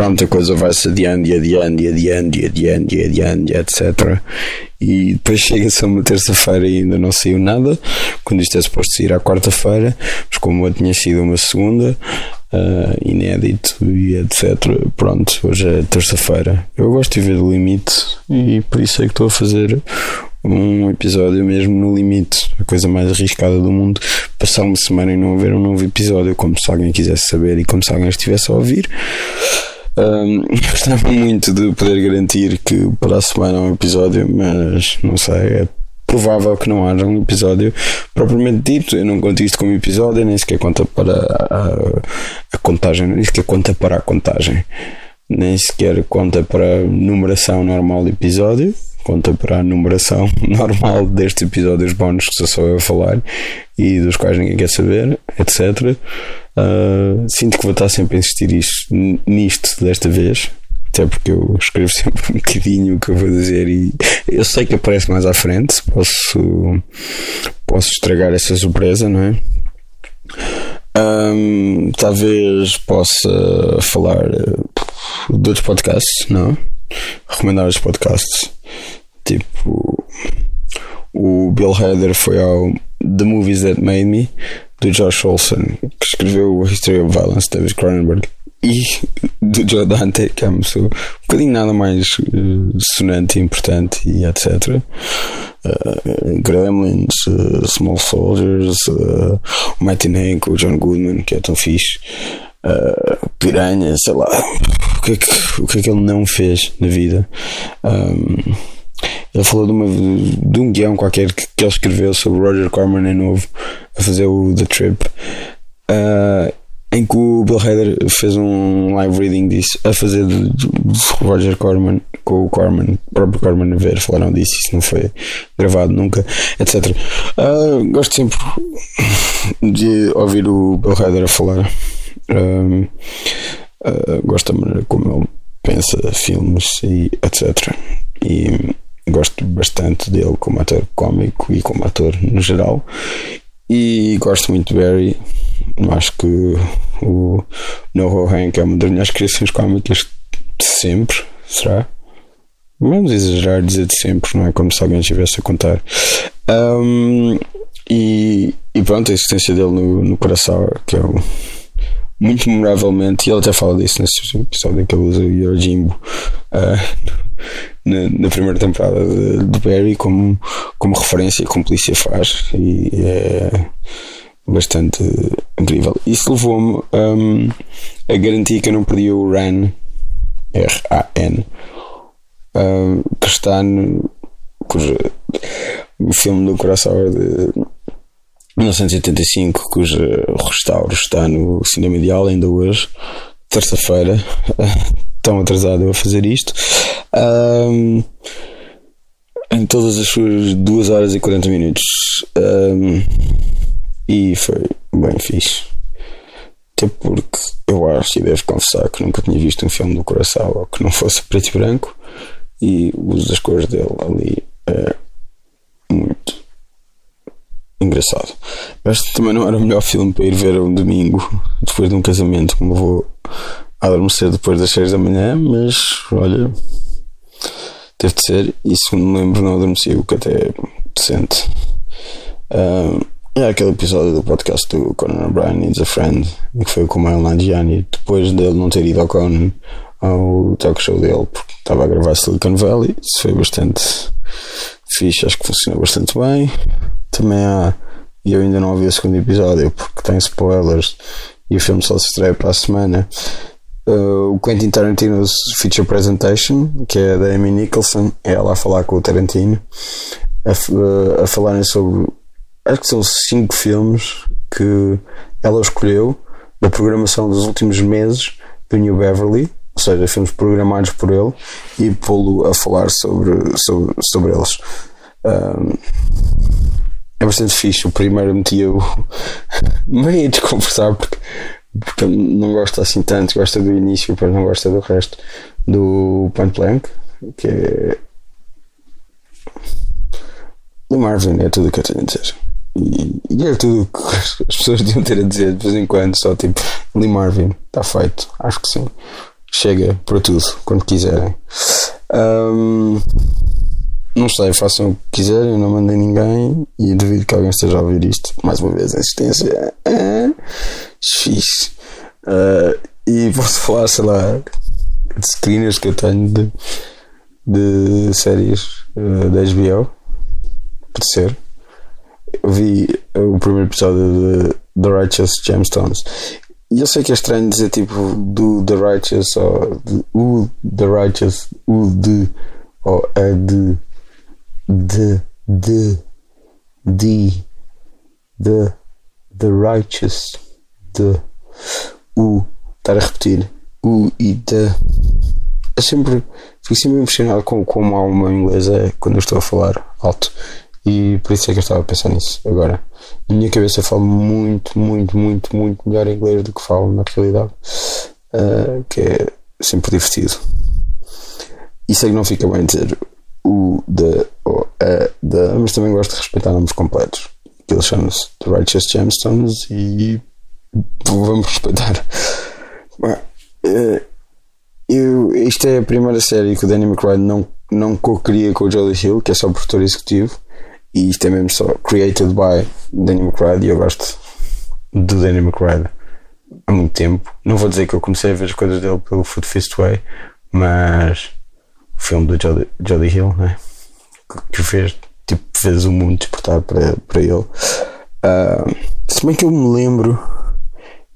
pronto, a coisa vai-se adiando e adiando e adiando e adiando e adiando, etc. E depois chega-se a uma terça-feira e ainda não saiu nada, quando isto é suposto sair à quarta-feira, mas como eu tinha sido uma segunda, uh, inédito e etc. Pronto, hoje é terça-feira. Eu gosto de ver o limite e por isso é que estou a fazer um episódio mesmo no limite, a coisa mais arriscada do mundo. Passar uma semana e não haver um novo episódio, como se alguém quisesse saber e como se alguém estivesse a ouvir. Um, gostava muito de poder garantir que para a semana há um episódio, mas não sei, é provável que não haja um episódio propriamente dito. Eu não conto isto como episódio, nem sequer conta para a, a contagem, nem sequer conta para a contagem, nem sequer conta para a numeração normal do episódio conta para a numeração normal destes episódios bónus que sou eu a falar e dos quais ninguém quer saber, etc. Uh, sinto que vou estar sempre a insistir isto, nisto desta vez, até porque eu escrevo sempre um bocadinho o que eu vou dizer e eu sei que aparece mais à frente, posso, posso estragar essa surpresa, não é? Um, talvez possa falar uh, de outros podcasts, não? Recomendar os podcasts. Tipo, o Bill Hader foi ao The Movies That Made Me, do Josh Olson, que escreveu A History of Violence, David Cronenberg, e do Joe Dante, que é uma pessoa um bocadinho nada mais uh, sonante e importante, e etc. Uh, Gremlins, uh, Small Soldiers, uh, Matinee com o John Goodman, que é tão fixe. Piranha, sei lá, o que, é que, o que é que ele não fez na vida? Um, ele falou de, uma, de um guião qualquer que, que ele escreveu sobre Roger Corman em novo a fazer o The Trip. Uh, Bill Hader fez um live reading disso a fazer de, de, Roger Corman com o Corman, o próprio Corman a ver, falaram disso, isso não foi gravado nunca, etc. Uh, gosto sempre de ouvir o Bill Hader a falar. Uh, uh, gosto da maneira como ele pensa filmes e etc. E gosto bastante dele como ator cómico e como ator no geral. E gosto muito de Barry. Acho que o Noho Hank é uma das minhas criações cómicas de sempre. Será? Vamos exagerar dizer de sempre, não é como se alguém estivesse a contar. Um, e, e, pronto, a existência dele no, no coração, que é muito memoravelmente, e ele até fala disso nesse episódio que ele usa o Yojimbo uh, na, na, primeira temporada de, de, Barry como, como referência que a polícia faz e é bastante incrível. Isso levou-me um, a garantir que eu não perdi o RAN R-A-N um, que está no cujo, o filme do Coração de 1985 cujo restauro está no cinema ideal ainda hoje terça-feira tão atrasado eu a fazer isto. Um, em todas as suas 2 horas e 40 minutos. Um, e foi bem fixe. Até porque eu acho e devo confessar que nunca tinha visto um filme do coração que não fosse preto e branco. E o uso das cores dele ali é muito engraçado. Mas também não era o melhor filme para ir ver um domingo depois de um casamento, como vou adormecer depois das 6 da manhã, mas olha, teve de ser. E se me lembro, não adormeci, o que até é decente. Um, é aquele episódio do podcast do Conan O'Brien Needs a Friend, que foi com o Mael Nanjiani, depois dele não ter ido ao Conan, ao talk show dele, porque estava a gravar Silicon Valley. Isso foi bastante fixe, acho que funcionou bastante bem. Também há, e eu ainda não ouvi o segundo episódio, porque tem spoilers e o filme só se estreia para a semana uh, o Quentin Tarantino's Feature Presentation, que é da Amy Nicholson, é ela a falar com o Tarantino, a, uh, a falarem sobre. Acho que são cinco filmes que ela escolheu da programação dos últimos meses do New Beverly, ou seja, filmes programados por ele, e pô-lo a falar sobre, sobre, sobre eles. Um, é bastante fixe. O primeiro metia-o meio a desconversar porque porque não gosta assim tanto, gosta do início, depois não gosta do resto. do Point Blank, que é. Lee Marvin é tudo o que eu tenho a dizer. E, e é tudo o que as pessoas deviam ter a dizer de vez em quando, só tipo Lee Marvin, está feito, acho que sim. Chega para tudo, quando quiserem. Um, não sei, façam o que quiserem, não mandem ninguém e duvido que alguém esteja a ouvir isto. Mais uma vez, a insistência. É, X. Uh, e posso falar, sei lá, de screeners que eu tenho de, de séries uh, da HBO. Pode ser. Eu vi o primeiro episódio de The Righteous Gemstones. E eu sei que é estranho dizer tipo do The Righteous ou de, o The Righteous, o de ou a de the the the the the righteous the o estar a repetir o e the é sempre fico sempre impressionado com como a alma inglesa é quando eu estou a falar alto e por isso é que eu estava a pensar nisso agora na minha cabeça eu falo muito muito muito muito melhor inglês do que falo na realidade uh, que é sempre divertido e sei que não fica bem dizer o, da, o, a, da, mas também gosto de respeitar nomes completos. Aquilo chama-se The Righteous Gemstones e vamos respeitar. Eh, eu, isto é a primeira série que o Danny McBride não, não co-cria com o Jolly Hill, que é só produtor executivo, e isto é mesmo só created by Danny McBride, e eu gosto do Danny McBride há muito tempo. Não vou dizer que eu comecei a ver as coisas dele pelo Food Fist Way, mas filme do Jody, Jody Hill, né? que fez, tipo, fez o mundo despertar para, para ele. Uh, se bem que eu me lembro,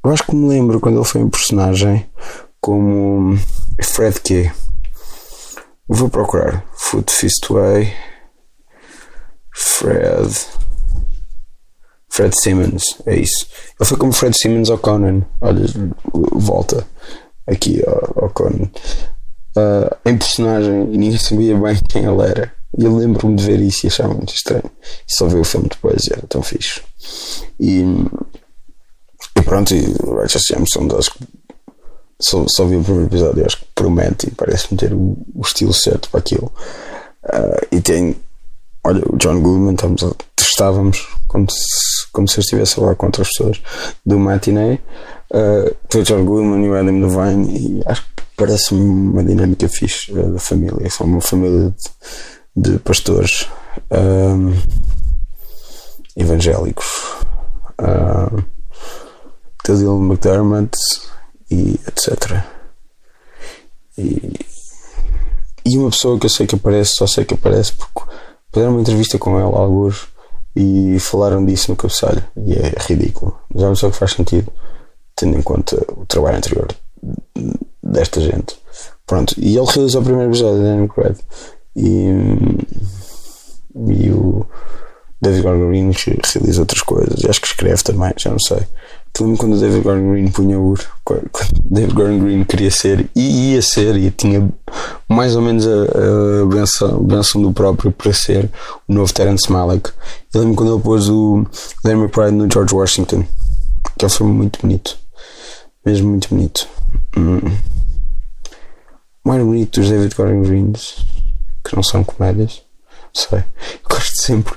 eu acho que me lembro quando ele foi um personagem como Fred K. Vou procurar Foot Fistway Fred Fred Simmons, é isso. Ele foi como Fred Simmons ao Conan. Olha, volta aqui ao, Conan uh, em personagem e ninguém sabia bem quem ele era. E eu lembro-me de ver isso e achava muito estranho. E só vi o filme depois e era tão fixe. E, e pronto, e Righteous Jameson, acho que só, só vi o primeiro episódio acho que promete e parece-me ter o, o, estilo certo para aquilo. Uh, e tem, olha, o John Goodman, estamos a, como se, como se eu estivesse falar com outras pessoas do Matinee. Uh, o John Goodman e o Adam Devine, e acho que parece-me uma dinâmica fixe uh, da família. São uma família de, de pastores um, evangélicos. Uh, Dylan McDermott e etc. E, e uma pessoa que eu sei que aparece, só sei que aparece porque fizeram uma entrevista com ela, alguns, e falaram disso no cabeçalho. E é ridículo. Mas é uma pessoa que faz sentido, tendo em conta o trabalho anterior desta gente. Pronto, e ele realizou o primeiro episódio de Daniel Craig. E, e o David Gordon realiza outras coisas. Acho que escreve também, já não sei. Tu lembro quando o David Gordon Green punha o. Quando David Gordon Green queria ser e ia ser, e tinha mais ou menos a, a benção, benção do próprio para ser o novo Terence Malick. Eu lembro quando ele pôs o Danny McBride no George Washington. Que foi muito bonito. Mesmo muito bonito. Hum. Mais bonito dos David Gordon Greens, que não são comédias, sei. Eu gosto sempre.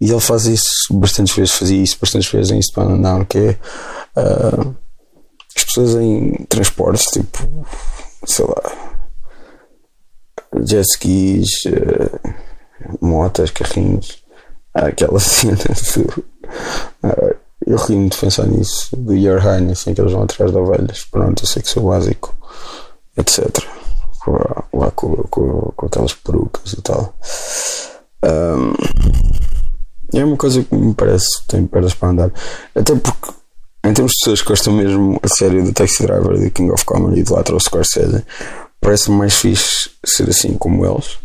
E ele faz isso bastantes vezes, fazia isso bastantes vezes em and Down, que é uh, as pessoas em transportes, tipo, sei lá, jet skis, uh, motas, carrinhos, aquela cena do, uh, eu muito de pensar nisso, do Your Highness, em que eles vão atrás de ovelhas. Pronto, eu sei que sou básico, etc. Lá com, com, com aquelas perucas e tal. Um, é uma coisa que me parece tem pernas para andar. Até porque, em termos de pessoas que gostam mesmo a série do Taxi Driver, do King of Comedy, do Latro Scorsese, parece-me mais fixe ser assim como eles.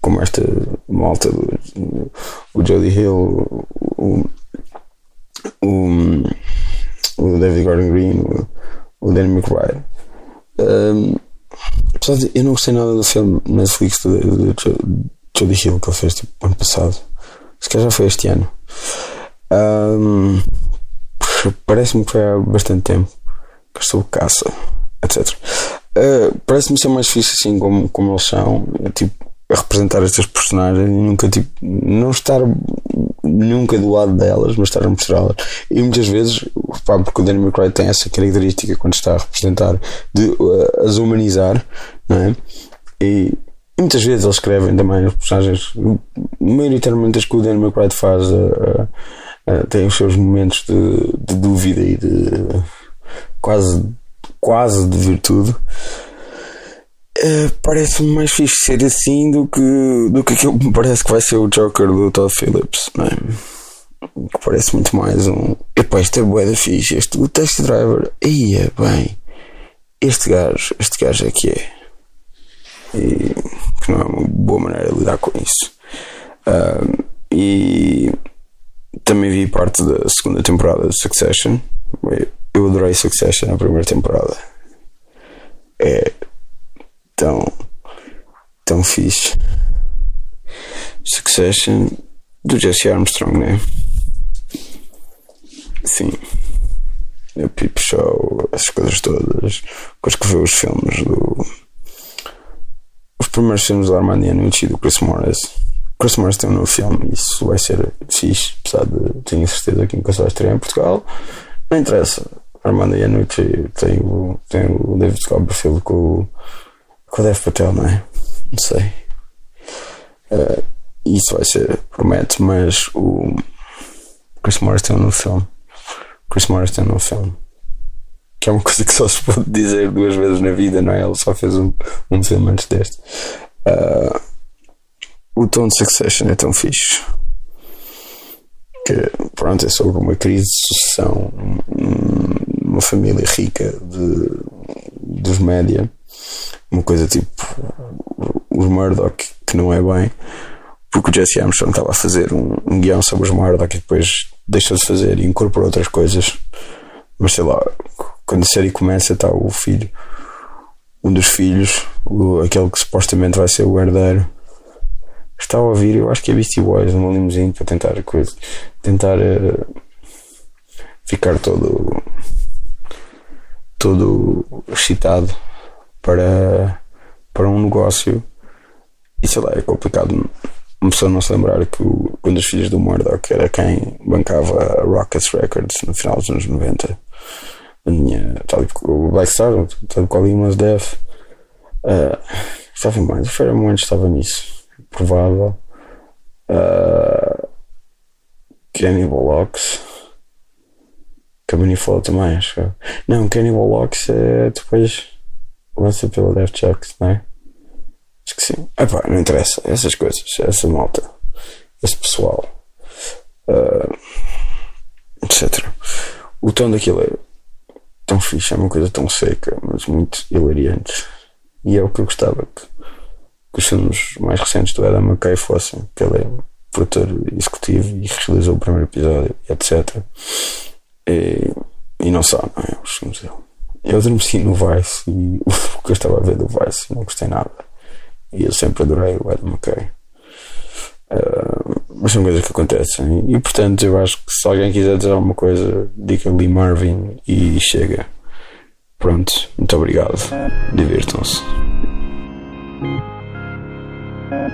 Como esta malta do, o Jody Hill, o, o, o David Gordon Green, o, o Danny McBride. Um, apesar de eu não gostei nada do filme Netflix do, do, do Jody Hill que ele fez tipo ano passado. Se calhar já foi este ano. Um, Parece-me que foi há bastante tempo. Que estou caça, etc. uh, parece-me ser mais difícil assim como, como eles são, tipo, a representar estas personagens e nunca tipo, não estar nunca do lado delas, mas estar a mostrá-las. E muitas vezes, pá, porque o Danny McCray tem essa característica quando está a representar de uh, as humanizar, não é? E, e muitas vezes eles escrevem também os personagens, maioritariamente as que o Danny McBride faz, uh, uh, têm os seus momentos de, de dúvida e de quase, quase de virtude. Uh, Parece-me mais fixe ser assim do que, do que aquilo que me parece que vai ser o Joker do Todd Phillips, é? Que parece muito mais um. Epá, isto é da fixe. Este, o Taxi Driver, ia bem. Este gajo, este gajo é que é. E que não é uma boa maneira de lidar com isso. Uh, e também vi parte da segunda temporada de Succession. Eu adorei Succession na primeira temporada. É tão, tão fixe. Succession do Jesse Armstrong, né? Sim. O Peep Show, essas coisas todas. Depois que vê os filmes do os primeiros filmes do Armando e do Chris Morris. Chris Morris tem um novo filme e isso vai ser fixe, apesar de tenho certeza que nunca só estreia em Portugal. Não interessa. Armando Iannucci tem o, tem o David Copperfield com o, com o Dev Patel, não é? Não sei. Uh, isso vai ser, promete, mas o Chris Morris tem novo filme. Chris Morris tem novo filme que é uma coisa que só se pode dizer duas vezes na vida, não é? Ele só fez um, um filme antes deste. Uh, o tom de Succession é tão fixe que, pronto, é sobre uma crise de sucessão, uma família rica de, dos média, uma coisa tipo os Murdoch, que não é bem, porque o Jesse Armstrong estava a fazer um, um guião sobre os Murdoch e depois deixou de fazer e incorporou outras coisas, mas sei lá quando a série começa, está o filho, um dos filhos, o, aquele que supostamente vai ser o herdeiro, está a ouvir, eu acho que é Beastie Boys, numa limusine para tentar, coisa, tentar uh, ficar todo, todo excitado para, para um negócio. E sei lá, é complicado uma pessoa não se lembrar que quando os filhos do Murdoch era quem bancava a Rockets Records no final dos anos 90 a minha, tal o Black Star, tal qual Limas Def, uh, estava mais, o Pheromones estava nisso, provável. Uh, Cannibal Locks, Cabani falou também, acho Não, Cannibal Locks é depois lança pela Death Chucks, não é? Acho que sim. Epá, não interessa, essas coisas, essa malta, esse pessoal, uh, etc. O tom daquilo é tão fixe, é uma coisa tão seca, mas muito hilariante. E é o que eu gostava que, que os filmes mais recentes do Adam McKay fossem, que ele é produtor executivo e realizou o primeiro episódio, etc. E, e não só, não é? Os filmes dele. Eu adormeci no Vice e o que eu estava a ver do Vice não gostei nada. E eu sempre adorei o Adam McKay. Uh, mas são coisas que acontecem. E portanto, eu acho que se alguém quiser dizer alguma coisa, diga Lee Marvin e chega. Pronto, muito obrigado. Divirtam-se. Thank